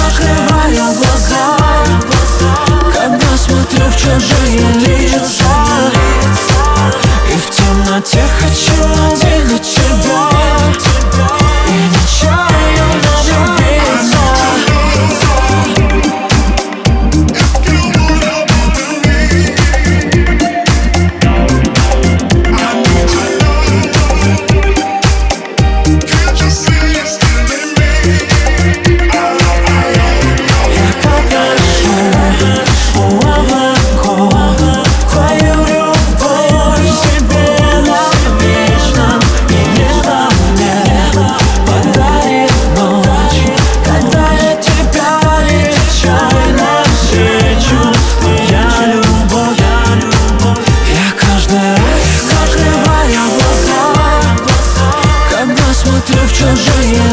закрываю глаза. Когда смотрю в чужие лица И в темноте хочу çocuğu